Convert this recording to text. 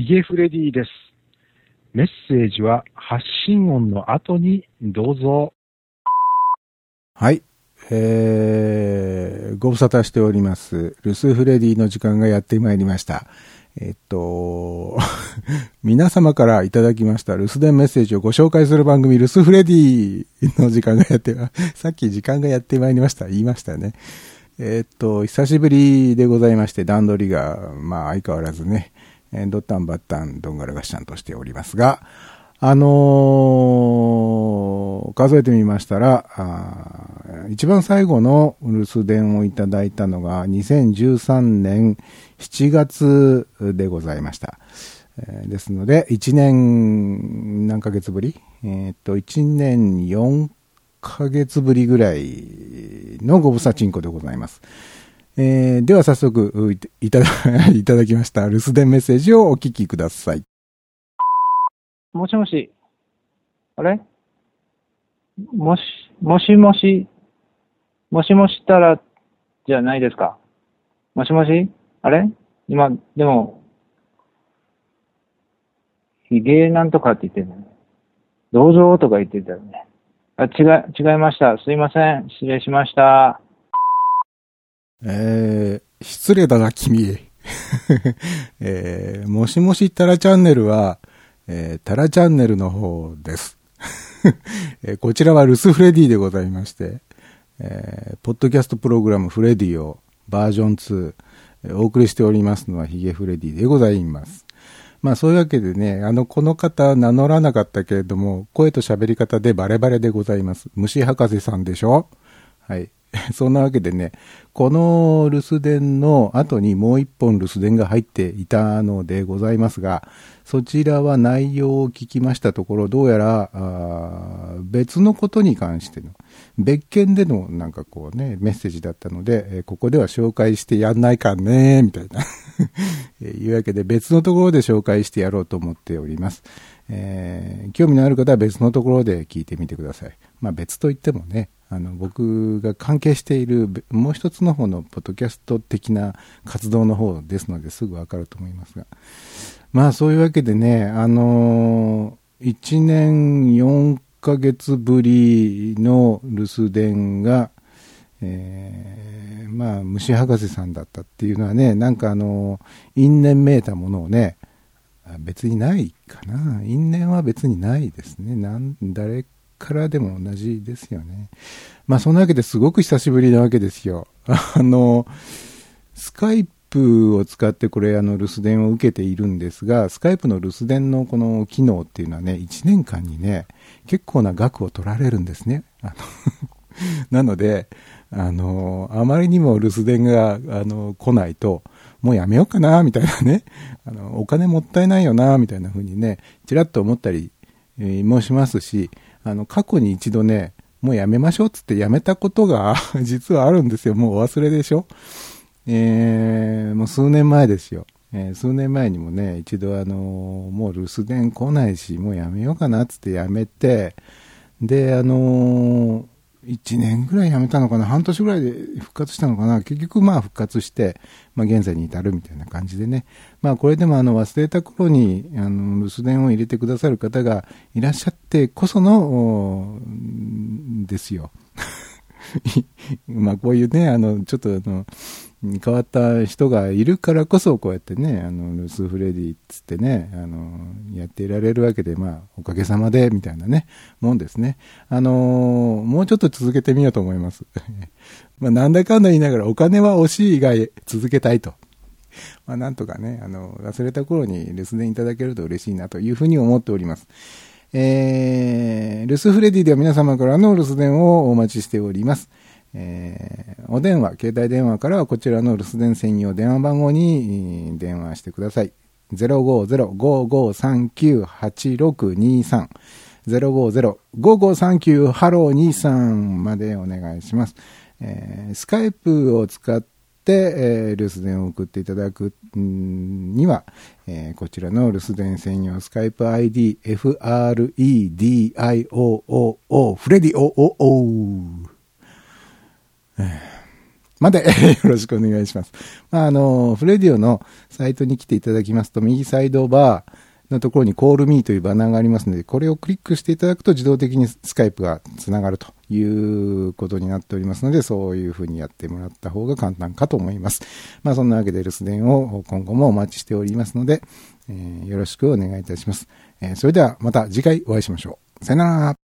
ヒゲフレディです。メッセージは発信音の後にどうぞ。はい。えー、ご無沙汰しております。ルスフレディの時間がやってまいりました。えっと、皆様からいただきました留守電メッセージをご紹介する番組、ルスフレディの時間がやって、さっき時間がやってまいりました。言いましたね。えっと、久しぶりでございまして、段取りが、まあ相変わらずね、えードッタンバッタン、どんがらがしちゃんとしておりますが、あのー数えてみましたら、一番最後の留守電をいただいたのが2013年7月でございました。えーですので、1年何ヶ月ぶり？えっと、1年4ヶ月ぶりぐらいのご無沙チンコでございます。えーでは早速いただ いただきました留守電メッセージをお聞きください。もしもし。あれ？もし、もしもし、もしもしたら、じゃないですか。もしもし？あれ？今、でも、ひげなんとかって言ってるね。どうぞとか言ってたよね。あ、違、違いました。すいません。失礼しました。えー、失礼だな、君。えー、もしもしタラチャンネルは、えー、タラチャンネルの方です。えーこちらはルスフレディでございまして、えーポッドキャストプログラムフレディをバージョン2、えーお送りしておりますのはヒゲフレディでございます。まあそういうわけでね、あの、この方名乗らなかったけれども、声と喋り方でバレバレでございます。虫博士さんでしょ？はい。そんなわけでね、この留守電の後にもう一本留守電が入っていたのでございますが、そちらは内容を聞きましたところ、どうやら、別のことに関しての、別件でのなんかこうね、メッセージだったので、えここでは紹介してやんないかんねみたいな。えいうわけで別のところで紹介してやろうと思っております。えー興味のある方は別のところで聞いてみてください。まあ別といってもね、あの僕が関係しているもう一つの方のポッドキャスト的な活動の方ですのですぐわかると思いますが。まあそういうわけでね、あの、1年4ヶ月ぶりの留守電が、えーまあ虫博士さんだったっていうのはね、なんかあの因縁めいたものをね、別にないかな。因縁は別にないですね。なん誰かからでも同じですよね。まあそんなわけですごく久しぶりなわけですよ。あの、スカイプを使ってこれあの留守電を受けているんですが、スカイプの留守電のこの機能っていうのはね、1年間にね、結構な額を取られるんですね。あの なので、あの、あまりにも留守電が、あの、来ないと、もうやめようかな、みたいなね、あの、お金もったいないよな、みたいな風にね、ちらっと思ったり、えーもしますし、あの、過去に一度ね、もうやめましょうっつってやめたことが 実はあるんですよ。もうお忘れでしょ？えー、もう数年前ですよ。えー数年前にもね、一度あのーもう留守電来ないし、もうやめようかなっつってやめて、で、あのー1年ぐらいやめたのかな、半年ぐらいで復活したのかな、結局まあ復活して、まあ現在に至るみたいな感じでね、まあこれでもあの忘れた頃にあの留守電を入れてくださる方がいらっしゃってこその、ですよ。まあこういうね、あの、ちょっとあの、変わった人がいるからこそ、こうやってね、あの、ルスフレディっつってね、あの、やっていられるわけで、まあ、おかげさまで、みたいなね、もんですね。あの、もうちょっと続けてみようと思います。まあ、なんだかんだ言いながら、お金は惜しい以外続けたいと。まあ、なんとかね、あの、忘れた頃に留守電いただけると嬉しいなというふうに思っております。えー、留守フレディでは皆様からの留守電をお待ちしております。えーお電話、携帯電話からはこちらの留守電専用電話番号に電話してください。050-5539-8623 050-5539ハロー23までお願いします。えースカイプを使って、えー留守電を送っていただくには、えーこちらの留守電専用スカイプ ID FREDIOOO フレディオオオまでよろしくお願いします。まあ、あの、フレディオのサイトに来ていただきますと、右サイドバー、のところに Call Me というバナーがありますので、これをクリックしていただくと自動的にスカイプがつながるということになっておりますので、そういうふうにやってもらった方が簡単かと思います。まあそんなわけで留守電を今後もお待ちしておりますので、えー、よろしくお願いいたします。えー、それではまた次回お会いしましょう。さよなら。